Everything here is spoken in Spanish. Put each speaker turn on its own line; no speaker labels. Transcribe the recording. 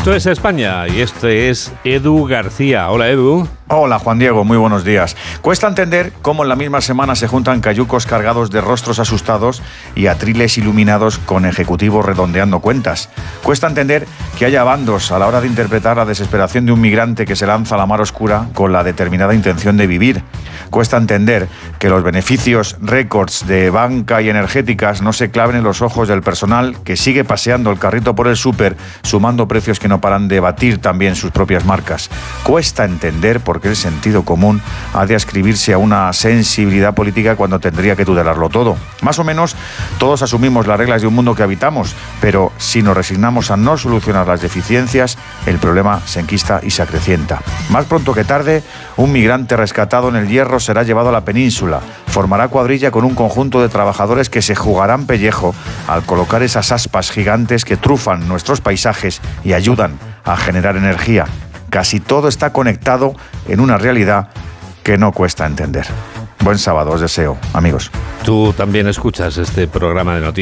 Esto es España y este es Edu García. Hola Edu.
Hola Juan Diego, muy buenos días. Cuesta entender cómo en la misma semana se juntan cayucos cargados de rostros asustados y atriles iluminados con ejecutivos redondeando cuentas. Cuesta entender que haya bandos a la hora de interpretar la desesperación de un migrante que se lanza a la mar oscura con la determinada intención de vivir. Cuesta entender que los beneficios récords de banca y energéticas no se claven en los ojos del personal que sigue paseando el carrito por el súper sumando precios que no paran de batir también sus propias marcas. Cuesta entender por porque el sentido común ha de ascribirse a una sensibilidad política cuando tendría que tutelarlo todo. Más o menos todos asumimos las reglas de un mundo que habitamos, pero si nos resignamos a no solucionar las deficiencias, el problema se enquista y se acrecienta. Más pronto que tarde, un migrante rescatado en el hierro será llevado a la península, formará cuadrilla con un conjunto de trabajadores que se jugarán pellejo al colocar esas aspas gigantes que trufan nuestros paisajes y ayudan a generar energía. Casi todo está conectado en una realidad que no cuesta entender. Buen sábado os deseo, amigos.
Tú también escuchas este programa de noticias.